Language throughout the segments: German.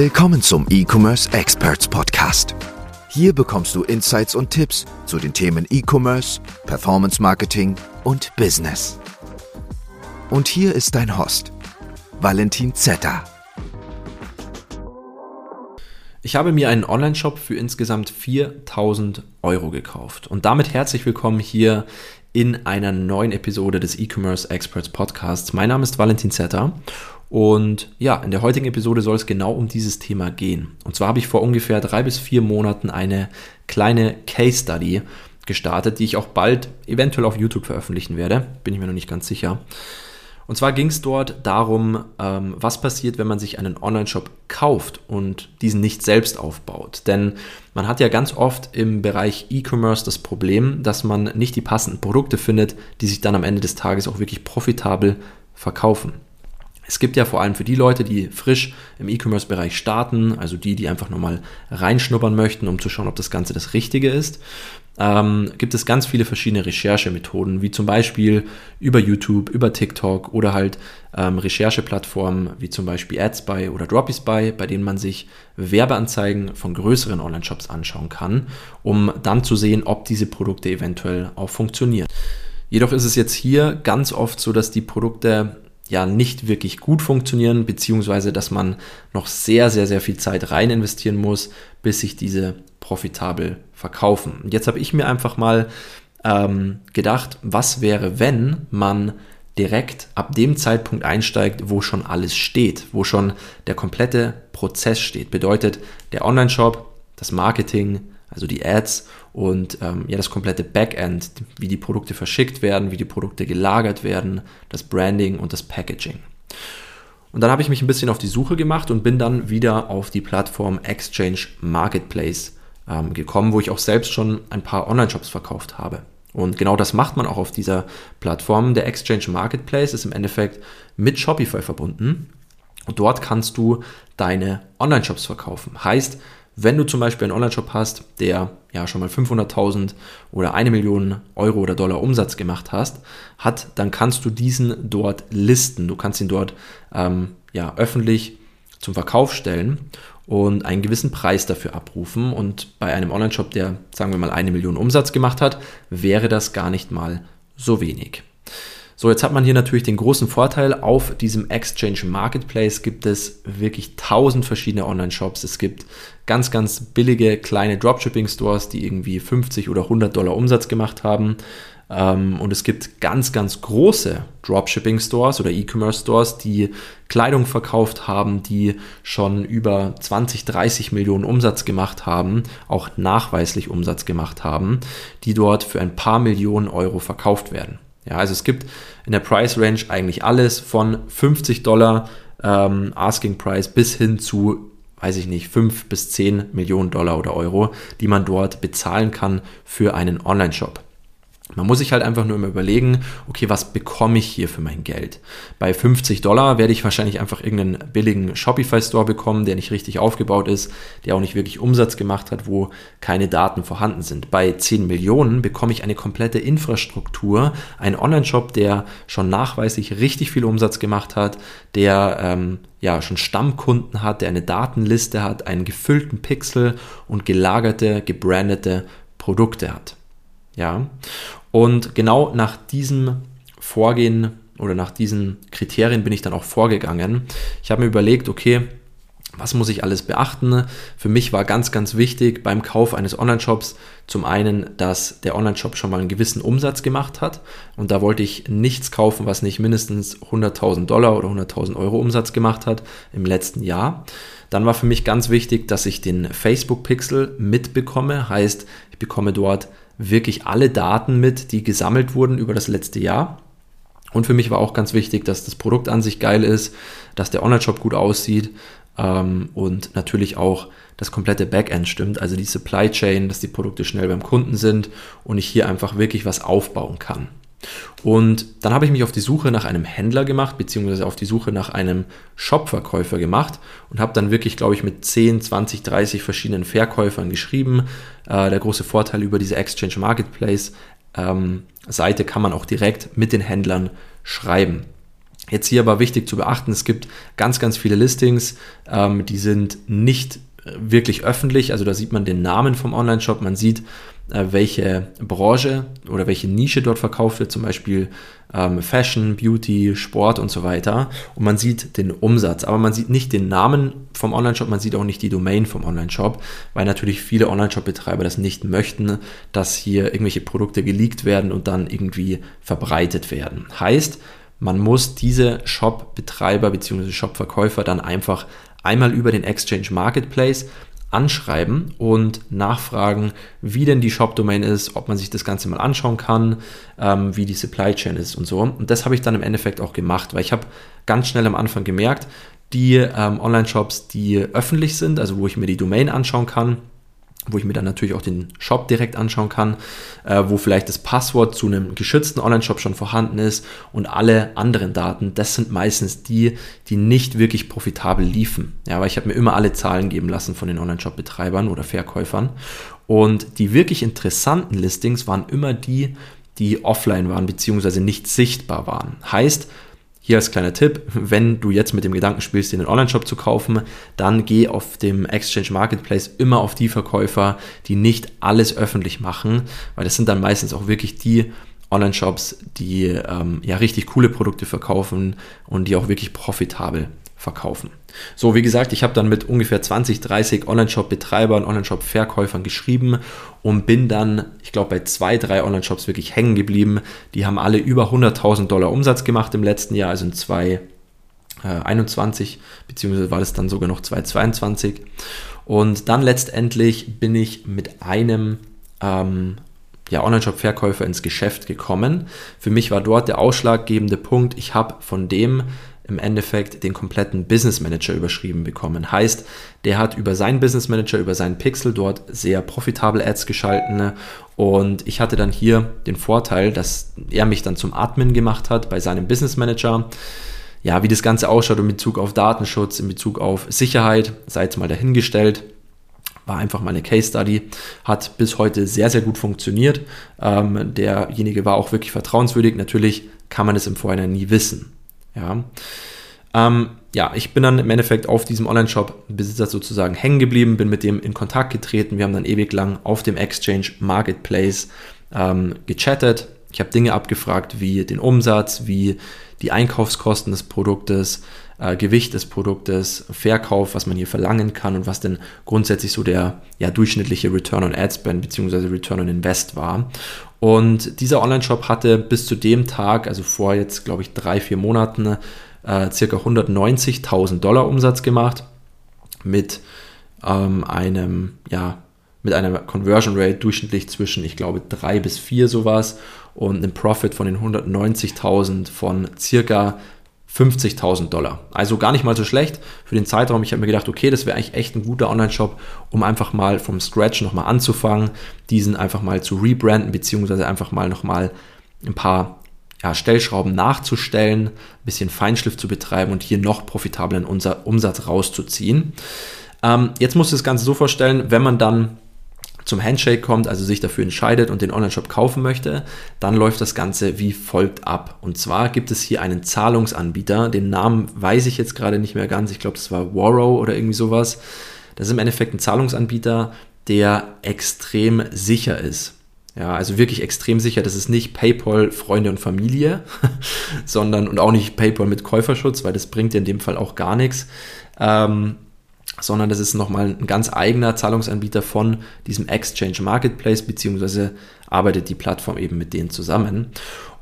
Willkommen zum E-Commerce Experts Podcast. Hier bekommst du Insights und Tipps zu den Themen E-Commerce, Performance Marketing und Business. Und hier ist dein Host, Valentin Zetter. Ich habe mir einen Online-Shop für insgesamt 4000 Euro gekauft. Und damit herzlich willkommen hier in einer neuen Episode des E-Commerce Experts Podcasts. Mein Name ist Valentin Zetter und ja, in der heutigen Episode soll es genau um dieses Thema gehen. Und zwar habe ich vor ungefähr drei bis vier Monaten eine kleine Case Study gestartet, die ich auch bald eventuell auf YouTube veröffentlichen werde. Bin ich mir noch nicht ganz sicher. Und zwar ging es dort darum, ähm, was passiert, wenn man sich einen Online-Shop kauft und diesen nicht selbst aufbaut. Denn man hat ja ganz oft im Bereich E-Commerce das Problem, dass man nicht die passenden Produkte findet, die sich dann am Ende des Tages auch wirklich profitabel verkaufen. Es gibt ja vor allem für die Leute, die frisch im E-Commerce-Bereich starten, also die, die einfach nochmal reinschnuppern möchten, um zu schauen, ob das Ganze das Richtige ist, ähm, gibt es ganz viele verschiedene Recherchemethoden, wie zum Beispiel über YouTube, über TikTok oder halt ähm, Rechercheplattformen wie zum Beispiel AdSpy oder DropySpy, bei denen man sich Werbeanzeigen von größeren Online-Shops anschauen kann, um dann zu sehen, ob diese Produkte eventuell auch funktionieren. Jedoch ist es jetzt hier ganz oft so, dass die Produkte ja nicht wirklich gut funktionieren, beziehungsweise dass man noch sehr, sehr, sehr viel Zeit rein investieren muss, bis sich diese profitabel verkaufen. Und jetzt habe ich mir einfach mal ähm, gedacht, was wäre, wenn man direkt ab dem Zeitpunkt einsteigt, wo schon alles steht, wo schon der komplette Prozess steht. Bedeutet der Online-Shop, das Marketing, also die Ads und ähm, ja das komplette Backend, wie die Produkte verschickt werden, wie die Produkte gelagert werden, das Branding und das Packaging. Und dann habe ich mich ein bisschen auf die Suche gemacht und bin dann wieder auf die Plattform Exchange Marketplace ähm, gekommen, wo ich auch selbst schon ein paar Online-Shops verkauft habe. Und genau das macht man auch auf dieser Plattform. Der Exchange Marketplace ist im Endeffekt mit Shopify verbunden. Und dort kannst du deine Online-Shops verkaufen. Heißt, wenn du zum Beispiel einen Online-Shop hast, der ja schon mal 500.000 oder eine Million Euro oder Dollar Umsatz gemacht hast, hat, dann kannst du diesen dort listen. Du kannst ihn dort ähm, ja, öffentlich zum Verkauf stellen und einen gewissen Preis dafür abrufen. Und bei einem Online-Shop, der, sagen wir mal, eine Million Umsatz gemacht hat, wäre das gar nicht mal so wenig. So, jetzt hat man hier natürlich den großen Vorteil, auf diesem Exchange Marketplace gibt es wirklich tausend verschiedene Online-Shops. Es gibt ganz, ganz billige kleine Dropshipping-Stores, die irgendwie 50 oder 100 Dollar Umsatz gemacht haben. Ähm, und es gibt ganz, ganz große Dropshipping-Stores oder E-Commerce-Stores, die Kleidung verkauft haben, die schon über 20, 30 Millionen Umsatz gemacht haben, auch nachweislich Umsatz gemacht haben, die dort für ein paar Millionen Euro verkauft werden. Ja, also es gibt in der Price Range eigentlich alles von 50 Dollar ähm, Asking Price bis hin zu, weiß ich nicht, 5 bis 10 Millionen Dollar oder Euro, die man dort bezahlen kann für einen Online-Shop. Man muss sich halt einfach nur immer überlegen, okay, was bekomme ich hier für mein Geld? Bei 50 Dollar werde ich wahrscheinlich einfach irgendeinen billigen Shopify-Store bekommen, der nicht richtig aufgebaut ist, der auch nicht wirklich Umsatz gemacht hat, wo keine Daten vorhanden sind. Bei 10 Millionen bekomme ich eine komplette Infrastruktur, einen Online-Shop, der schon nachweislich richtig viel Umsatz gemacht hat, der ähm, ja schon Stammkunden hat, der eine Datenliste hat, einen gefüllten Pixel und gelagerte, gebrandete Produkte hat. Ja, und genau nach diesem Vorgehen oder nach diesen Kriterien bin ich dann auch vorgegangen. Ich habe mir überlegt, okay, was muss ich alles beachten? Für mich war ganz, ganz wichtig beim Kauf eines Online-Shops zum einen, dass der Online-Shop schon mal einen gewissen Umsatz gemacht hat. Und da wollte ich nichts kaufen, was nicht mindestens 100.000 Dollar oder 100.000 Euro Umsatz gemacht hat im letzten Jahr. Dann war für mich ganz wichtig, dass ich den Facebook-Pixel mitbekomme. Heißt, ich bekomme dort wirklich alle Daten mit, die gesammelt wurden über das letzte Jahr. Und für mich war auch ganz wichtig, dass das Produkt an sich geil ist, dass der Online-Shop gut aussieht ähm, und natürlich auch das komplette Backend stimmt, also die Supply Chain, dass die Produkte schnell beim Kunden sind und ich hier einfach wirklich was aufbauen kann. Und dann habe ich mich auf die Suche nach einem Händler gemacht, beziehungsweise auf die Suche nach einem Shopverkäufer gemacht und habe dann wirklich, glaube ich, mit 10, 20, 30 verschiedenen Verkäufern geschrieben. Äh, der große Vorteil über diese Exchange Marketplace ähm, Seite kann man auch direkt mit den Händlern schreiben. Jetzt hier aber wichtig zu beachten, es gibt ganz, ganz viele Listings, ähm, die sind nicht wirklich öffentlich, also da sieht man den Namen vom Online-Shop, man sieht, äh, welche Branche oder welche Nische dort verkauft wird, zum Beispiel ähm, Fashion, Beauty, Sport und so weiter. Und man sieht den Umsatz, aber man sieht nicht den Namen vom Online-Shop, man sieht auch nicht die Domain vom Online-Shop, weil natürlich viele Online-Shop-Betreiber das nicht möchten, dass hier irgendwelche Produkte geleakt werden und dann irgendwie verbreitet werden. Heißt, man muss diese Shop-Betreiber bzw. Shop-Verkäufer dann einfach einmal über den Exchange Marketplace anschreiben und nachfragen, wie denn die Shop-Domain ist, ob man sich das Ganze mal anschauen kann, ähm, wie die Supply Chain ist und so. Und das habe ich dann im Endeffekt auch gemacht, weil ich habe ganz schnell am Anfang gemerkt, die ähm, Online-Shops, die öffentlich sind, also wo ich mir die Domain anschauen kann, wo ich mir dann natürlich auch den Shop direkt anschauen kann, äh, wo vielleicht das Passwort zu einem geschützten Online-Shop schon vorhanden ist und alle anderen Daten, das sind meistens die, die nicht wirklich profitabel liefen. Ja, weil ich habe mir immer alle Zahlen geben lassen von den Online-Shop-Betreibern oder Verkäufern. Und die wirklich interessanten Listings waren immer die, die offline waren, beziehungsweise nicht sichtbar waren. Heißt, hier als kleiner Tipp, wenn du jetzt mit dem Gedanken spielst, den Online-Shop zu kaufen, dann geh auf dem Exchange Marketplace immer auf die Verkäufer, die nicht alles öffentlich machen, weil das sind dann meistens auch wirklich die Online-Shops, die ähm, ja richtig coole Produkte verkaufen und die auch wirklich profitabel verkaufen. So, wie gesagt, ich habe dann mit ungefähr 20, 30 Online-Shop-Betreibern, Online-Shop-Verkäufern geschrieben und bin dann, ich glaube, bei zwei, drei Online-Shops wirklich hängen geblieben. Die haben alle über 100.000 Dollar Umsatz gemacht im letzten Jahr, also in 2021, äh, beziehungsweise war das dann sogar noch 2022. Und dann letztendlich bin ich mit einem ähm, ja, Online-Shop-Verkäufer ins Geschäft gekommen. Für mich war dort der ausschlaggebende Punkt, ich habe von dem im Endeffekt den kompletten Business Manager überschrieben bekommen. Heißt, der hat über seinen Business Manager, über seinen Pixel dort sehr profitable Ads geschalten und ich hatte dann hier den Vorteil, dass er mich dann zum Admin gemacht hat bei seinem Business Manager. Ja, wie das Ganze ausschaut in Bezug auf Datenschutz, in Bezug auf Sicherheit, sei jetzt mal dahingestellt war einfach mal eine Case Study, hat bis heute sehr, sehr gut funktioniert. Ähm, derjenige war auch wirklich vertrauenswürdig. Natürlich kann man es im Vorhinein nie wissen. Ja. Ähm, ja, ich bin dann im Endeffekt auf diesem Online-Shop-Besitzer sozusagen hängen geblieben, bin mit dem in Kontakt getreten. Wir haben dann ewig lang auf dem Exchange Marketplace ähm, gechattet. Ich habe Dinge abgefragt wie den Umsatz, wie die Einkaufskosten des Produktes, äh, Gewicht des Produktes, Verkauf, was man hier verlangen kann und was denn grundsätzlich so der ja, durchschnittliche Return on Ad Spend bzw. Return on Invest war. Und dieser Online-Shop hatte bis zu dem Tag, also vor jetzt glaube ich drei, vier Monaten, äh, circa 190.000 Dollar Umsatz gemacht mit ähm, einem, ja, mit einer Conversion Rate durchschnittlich zwischen, ich glaube, drei bis vier sowas und einem Profit von den 190.000 von circa 50.000 Dollar. Also gar nicht mal so schlecht für den Zeitraum. Ich habe mir gedacht, okay, das wäre eigentlich echt ein guter Online-Shop, um einfach mal vom Scratch nochmal anzufangen, diesen einfach mal zu rebranden, beziehungsweise einfach mal nochmal ein paar ja, Stellschrauben nachzustellen, ein bisschen Feinschliff zu betreiben und hier noch profitablen Umsatz rauszuziehen. Ähm, jetzt musst du das Ganze so vorstellen, wenn man dann zum Handshake kommt, also sich dafür entscheidet und den Online-Shop kaufen möchte, dann läuft das Ganze wie folgt ab. Und zwar gibt es hier einen Zahlungsanbieter, den Namen weiß ich jetzt gerade nicht mehr ganz, ich glaube, das war Warrow oder irgendwie sowas. Das ist im Endeffekt ein Zahlungsanbieter, der extrem sicher ist. Ja, also wirklich extrem sicher. Das ist nicht PayPal, Freunde und Familie, sondern und auch nicht PayPal mit Käuferschutz, weil das bringt dir in dem Fall auch gar nichts. Ähm, sondern das ist nochmal ein ganz eigener Zahlungsanbieter von diesem Exchange Marketplace, beziehungsweise arbeitet die Plattform eben mit denen zusammen.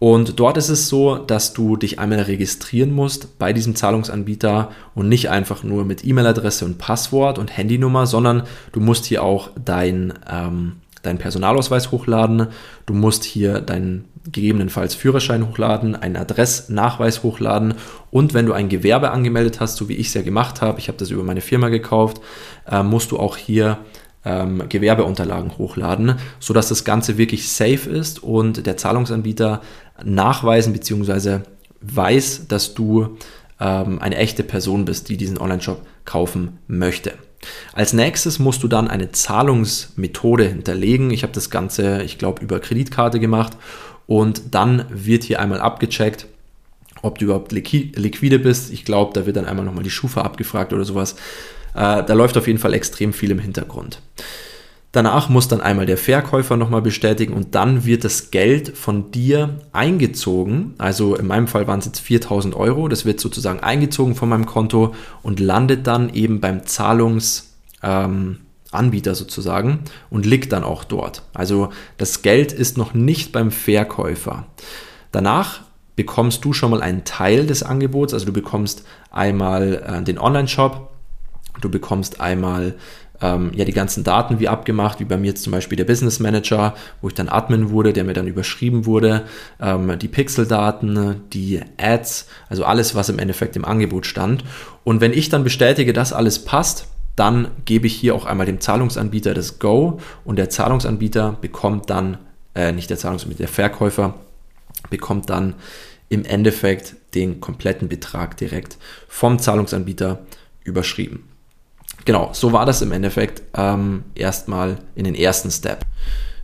Und dort ist es so, dass du dich einmal registrieren musst bei diesem Zahlungsanbieter und nicht einfach nur mit E-Mail-Adresse und Passwort und Handynummer, sondern du musst hier auch dein, ähm, deinen Personalausweis hochladen, du musst hier deinen gegebenenfalls Führerschein hochladen, einen Adressnachweis hochladen und wenn du ein Gewerbe angemeldet hast, so wie ich es ja gemacht habe, ich habe das über meine Firma gekauft, äh, musst du auch hier ähm, Gewerbeunterlagen hochladen, sodass das Ganze wirklich safe ist und der Zahlungsanbieter nachweisen bzw. weiß, dass du ähm, eine echte Person bist, die diesen Online-Shop kaufen möchte. Als nächstes musst du dann eine Zahlungsmethode hinterlegen. Ich habe das Ganze, ich glaube, über Kreditkarte gemacht und dann wird hier einmal abgecheckt, ob du überhaupt liquide bist. Ich glaube, da wird dann einmal nochmal die Schufa abgefragt oder sowas. Äh, da läuft auf jeden Fall extrem viel im Hintergrund. Danach muss dann einmal der Verkäufer nochmal bestätigen und dann wird das Geld von dir eingezogen. Also in meinem Fall waren es jetzt 4000 Euro. Das wird sozusagen eingezogen von meinem Konto und landet dann eben beim Zahlungsanbieter ähm, sozusagen und liegt dann auch dort. Also das Geld ist noch nicht beim Verkäufer. Danach bekommst du schon mal einen Teil des Angebots. Also du bekommst einmal äh, den Online-Shop, du bekommst einmal ähm, ja die ganzen Daten wie abgemacht, wie bei mir jetzt zum Beispiel der Business Manager, wo ich dann Admin wurde, der mir dann überschrieben wurde, ähm, die Pixel-Daten, die Ads, also alles, was im Endeffekt im Angebot stand. Und wenn ich dann bestätige, dass alles passt, dann gebe ich hier auch einmal dem Zahlungsanbieter das Go und der Zahlungsanbieter bekommt dann, äh, nicht der Zahlungsanbieter, der Verkäufer bekommt dann im Endeffekt den kompletten Betrag direkt vom Zahlungsanbieter überschrieben genau, so war das im Endeffekt ähm, erstmal in den ersten Step.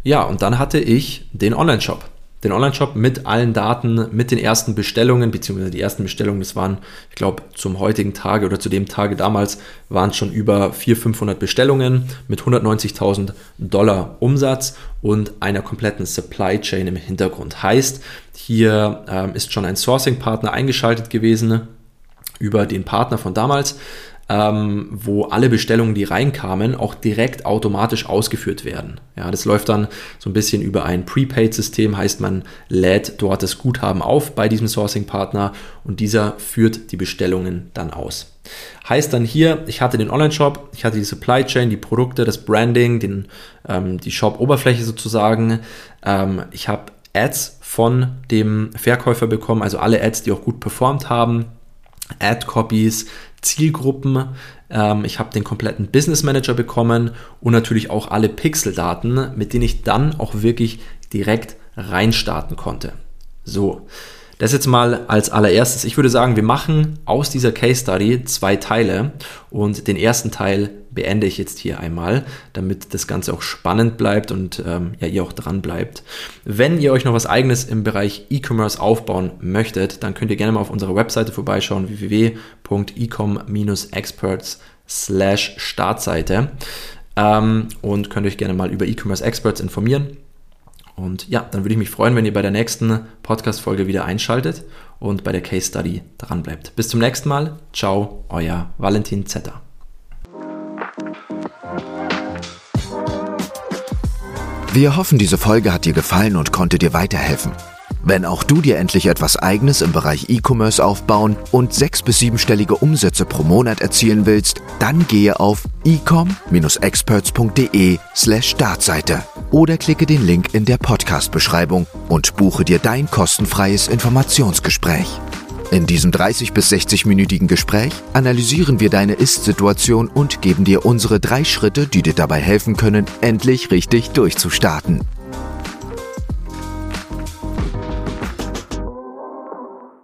Ja, und dann hatte ich den Online-Shop. Den Online-Shop mit allen Daten, mit den ersten Bestellungen, beziehungsweise die ersten Bestellungen, das waren, ich glaube, zum heutigen Tage oder zu dem Tage damals, waren es schon über 400, 500 Bestellungen mit 190.000 Dollar Umsatz und einer kompletten Supply Chain im Hintergrund. Heißt, hier ähm, ist schon ein Sourcing-Partner eingeschaltet gewesen über den Partner von damals ähm, wo alle Bestellungen, die reinkamen, auch direkt automatisch ausgeführt werden. Ja, das läuft dann so ein bisschen über ein Prepaid-System, heißt man lädt dort das Guthaben auf bei diesem Sourcing-Partner und dieser führt die Bestellungen dann aus. Heißt dann hier, ich hatte den Online-Shop, ich hatte die Supply Chain, die Produkte, das Branding, den, ähm, die Shop-Oberfläche sozusagen. Ähm, ich habe Ads von dem Verkäufer bekommen, also alle Ads, die auch gut performt haben. Ad-Copies, Zielgruppen. Ähm, ich habe den kompletten Business Manager bekommen und natürlich auch alle Pixel-Daten, mit denen ich dann auch wirklich direkt reinstarten konnte. So, das jetzt mal als allererstes. Ich würde sagen, wir machen aus dieser Case Study zwei Teile und den ersten Teil beende ich jetzt hier einmal, damit das Ganze auch spannend bleibt und ähm, ja, ihr auch dran bleibt. Wenn ihr euch noch was eigenes im Bereich E-Commerce aufbauen möchtet, dann könnt ihr gerne mal auf unserer Webseite vorbeischauen, www.ecom-experts slash Startseite ähm, und könnt euch gerne mal über E-Commerce Experts informieren. Und ja, dann würde ich mich freuen, wenn ihr bei der nächsten Podcast-Folge wieder einschaltet und bei der Case Study dran bleibt. Bis zum nächsten Mal. Ciao, euer Valentin Zetter. Wir hoffen, diese Folge hat dir gefallen und konnte dir weiterhelfen. Wenn auch du dir endlich etwas Eigenes im Bereich E-Commerce aufbauen und sechs- bis siebenstellige Umsätze pro Monat erzielen willst, dann gehe auf ecom-experts.de slash Startseite oder klicke den Link in der Podcast-Beschreibung und buche dir dein kostenfreies Informationsgespräch. In diesem 30 bis 60-minütigen Gespräch analysieren wir deine Ist-Situation und geben dir unsere drei Schritte, die dir dabei helfen können, endlich richtig durchzustarten.